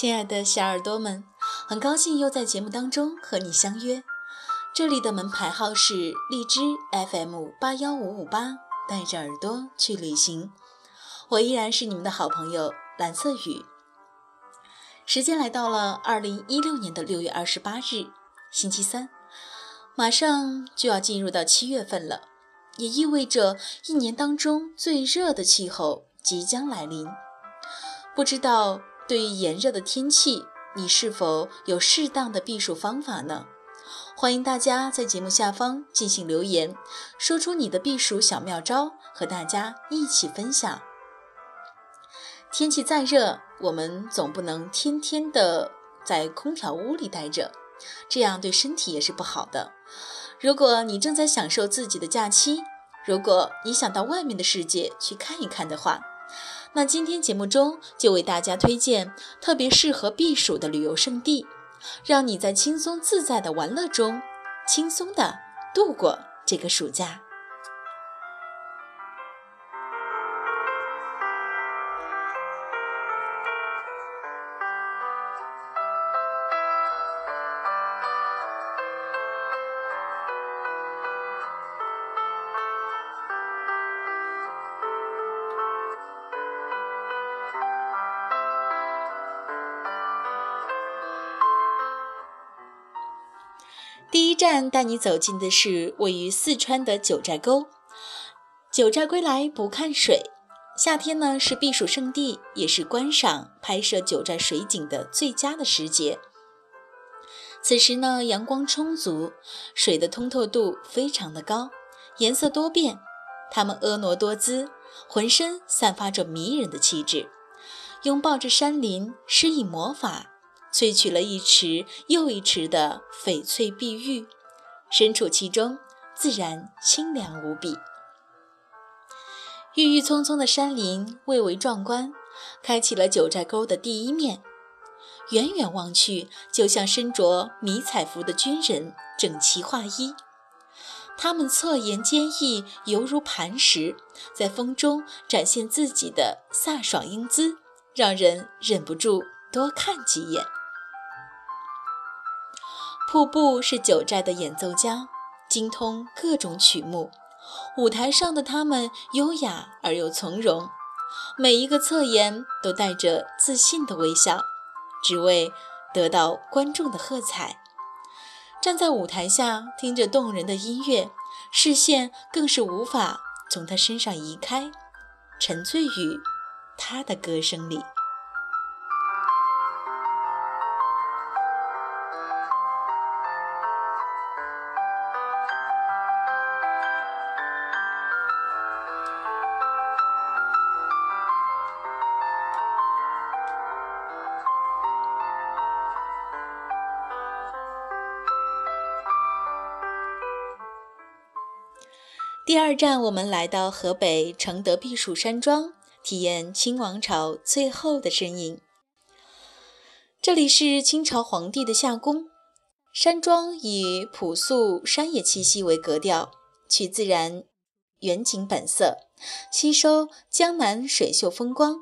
亲爱的小耳朵们，很高兴又在节目当中和你相约。这里的门牌号是荔枝 FM 八幺五五八，带着耳朵去旅行。我依然是你们的好朋友蓝色雨。时间来到了二零一六年的六月二十八日，星期三，马上就要进入到七月份了，也意味着一年当中最热的气候即将来临。不知道对于炎热的天气，你是否有适当的避暑方法呢？欢迎大家在节目下方进行留言，说出你的避暑小妙招，和大家一起分享。天气再热，我们总不能天天的在空调屋里待着，这样对身体也是不好的。如果你正在享受自己的假期，如果你想到外面的世界去看一看的话，那今天节目中就为大家推荐特别适合避暑的旅游胜地。让你在轻松自在的玩乐中，轻松的度过这个暑假。站带你走进的是位于四川的九寨沟。九寨归来不看水，夏天呢是避暑胜地，也是观赏、拍摄九寨水景的最佳的时节。此时呢，阳光充足，水的通透度非常的高，颜色多变，它们婀娜多姿，浑身散发着迷人的气质，拥抱着山林，施以魔法。萃取了一池又一池的翡翠碧玉，身处其中，自然清凉无比。郁郁葱葱的山林蔚为壮观，开启了九寨沟的第一面。远远望去，就像身着迷彩服的军人整齐划一，他们侧颜坚毅，犹如磐石，在风中展现自己的飒爽英姿，让人忍不住多看几眼。瀑布是九寨的演奏家，精通各种曲目。舞台上的他们优雅而又从容，每一个侧颜都带着自信的微笑，只为得到观众的喝彩。站在舞台下，听着动人的音乐，视线更是无法从他身上移开，沉醉于他的歌声里。第二站，我们来到河北承德避暑山庄，体验清王朝最后的身影。这里是清朝皇帝的夏宫，山庄以朴素山野气息为格调，取自然远景本色，吸收江南水秀风光，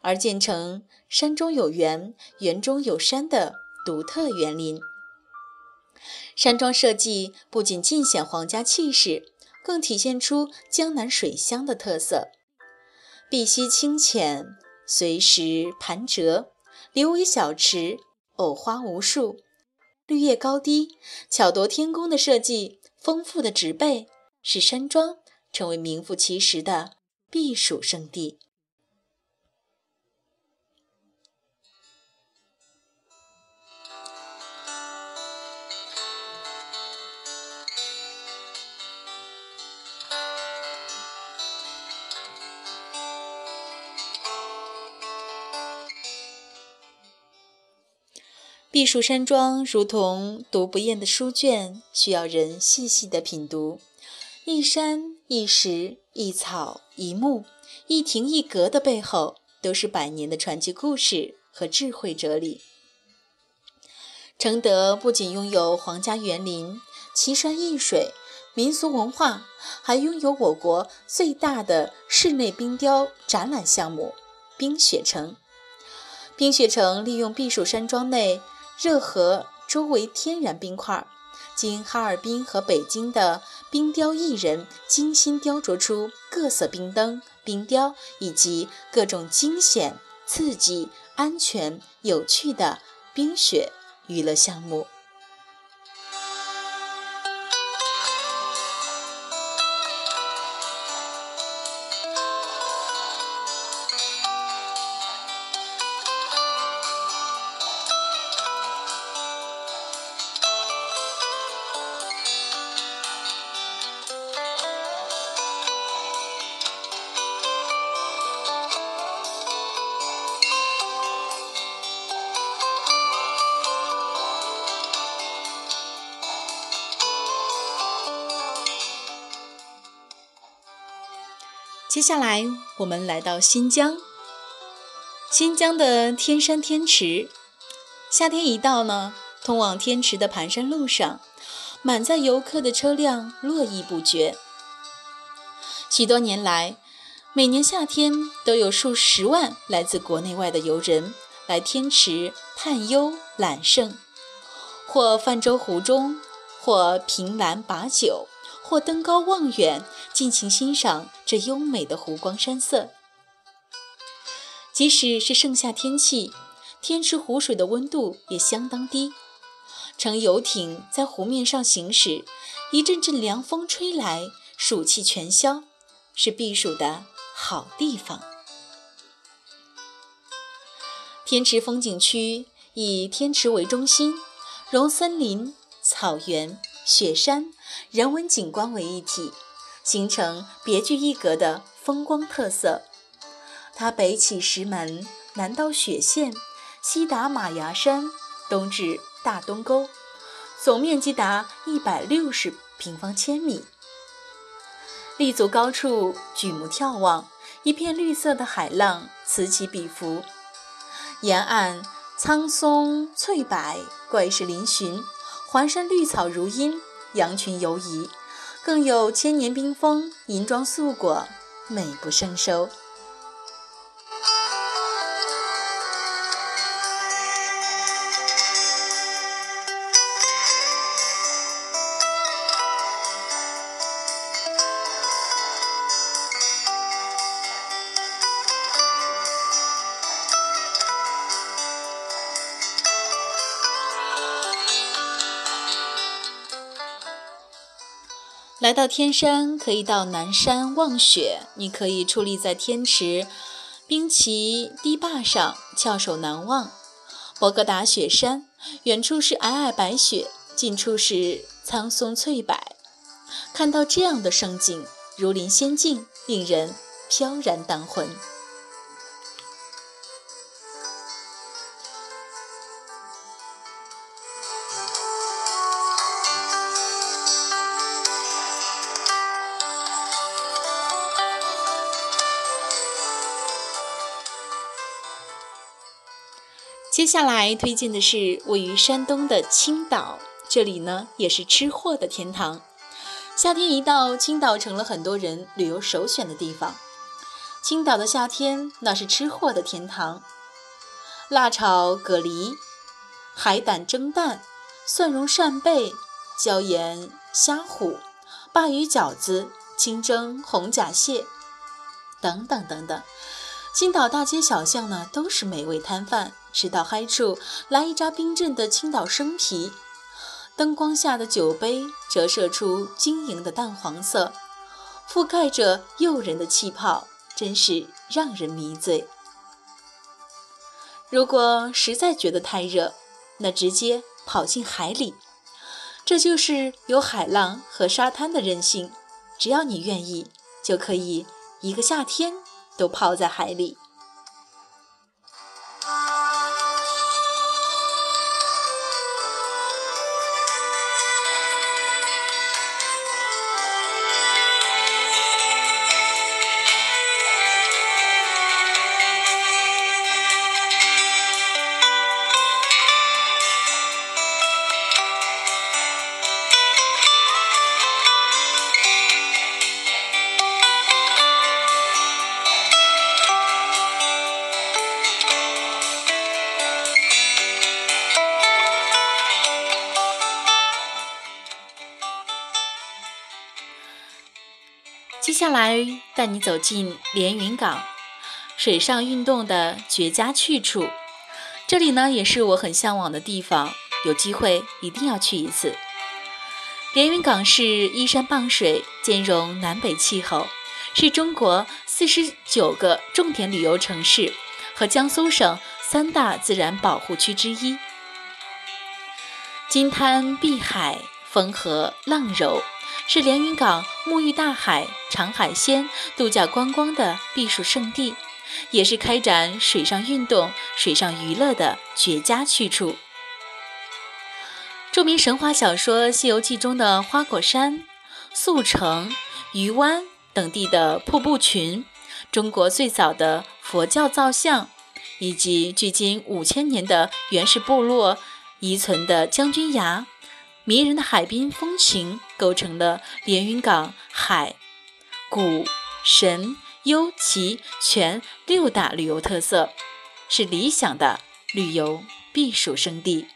而建成山中有园，园中有山的独特园林。山庄设计不仅尽显皇家气势。更体现出江南水乡的特色，碧溪清浅，随石盘折，流为小池，藕花无数，绿叶高低，巧夺天工的设计，丰富的植被，使山庄成为名副其实的避暑胜地。避暑山庄如同读不厌的书卷，需要人细细的品读。一山一石一草一木一亭一阁的背后，都是百年的传奇故事和智慧哲理。承德不仅拥有皇家园林、奇山异水、民俗文化，还拥有我国最大的室内冰雕展览项目——冰雪城。冰雪城利用避暑山庄内热河周围天然冰块，经哈尔滨和北京的冰雕艺人精心雕琢出各色冰灯、冰雕以及各种惊险、刺激、安全、有趣的冰雪娱乐项目。接下来，我们来到新疆。新疆的天山天池，夏天一到呢，通往天池的盘山路上，满载游客的车辆络绎不绝。许多年来，每年夏天都有数十万来自国内外的游人来天池探幽揽胜，或泛舟湖中，或凭栏把酒。或登高望远，尽情欣赏这优美的湖光山色。即使是盛夏天气，天池湖水的温度也相当低。乘游艇在湖面上行驶，一阵阵凉风吹来，暑气全消，是避暑的好地方。天池风景区以天池为中心，融森林、草原。雪山、人文景观为一体，形成别具一格的风光特色。它北起石门，南到雪县，西达马牙山，东至大东沟，总面积达一百六十平方千米。立足高处，举目眺望，一片绿色的海浪此起彼伏，沿岸苍松翠柏，怪石嶙峋。环山绿草如茵，羊群游移，更有千年冰封，银装素裹，美不胜收。来到天山，可以到南山望雪。你可以矗立在天池冰奇堤坝上，翘首难忘博格达雪山。远处是皑皑白雪，近处是苍松翠柏。看到这样的胜景，如临仙境，令人飘然荡魂。接下来推荐的是位于山东的青岛，这里呢也是吃货的天堂。夏天一到，青岛成了很多人旅游首选的地方。青岛的夏天那是吃货的天堂，辣炒蛤蜊、海胆蒸蛋、蒜蓉扇贝、椒盐虾虎、鲅鱼饺子、清蒸红甲蟹等等等等。青岛大街小巷呢都是美味摊贩。吃到嗨处，来一扎冰镇的青岛生啤。灯光下的酒杯折射出晶莹的淡黄色，覆盖着诱人的气泡，真是让人迷醉。如果实在觉得太热，那直接跑进海里。这就是有海浪和沙滩的任性，只要你愿意，就可以一个夏天都泡在海里。接下来带你走进连云港，水上运动的绝佳去处。这里呢，也是我很向往的地方，有机会一定要去一次。连云港是依山傍水，兼容南北气候，是中国四十九个重点旅游城市和江苏省三大自然保护区之一。金滩碧海，风和浪柔，是连云港沐浴大海、尝海鲜、度假观光的避暑胜地，也是开展水上运动、水上娱乐的绝佳去处。著名神话小说《西游记》中的花果山、宿城、鱼湾等地的瀑布群，中国最早的佛教造像，以及距今五千年的原始部落遗存的将军崖，迷人的海滨风情，构成了连云港海、古、神、幽、奇、泉六大旅游特色，是理想的旅游避暑胜地。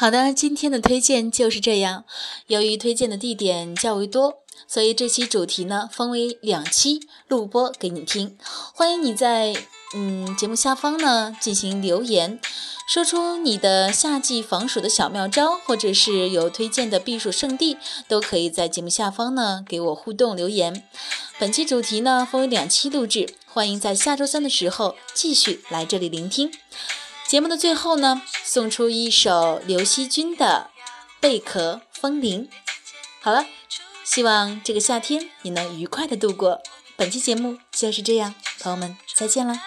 好的，今天的推荐就是这样。由于推荐的地点较为多，所以这期主题呢分为两期录播给你听。欢迎你在嗯节目下方呢进行留言，说出你的夏季防暑的小妙招，或者是有推荐的避暑胜地，都可以在节目下方呢给我互动留言。本期主题呢分为两期录制，欢迎在下周三的时候继续来这里聆听。节目的最后呢，送出一首刘惜君的《贝壳风铃》。好了，希望这个夏天你能愉快的度过。本期节目就是这样，朋友们再见了。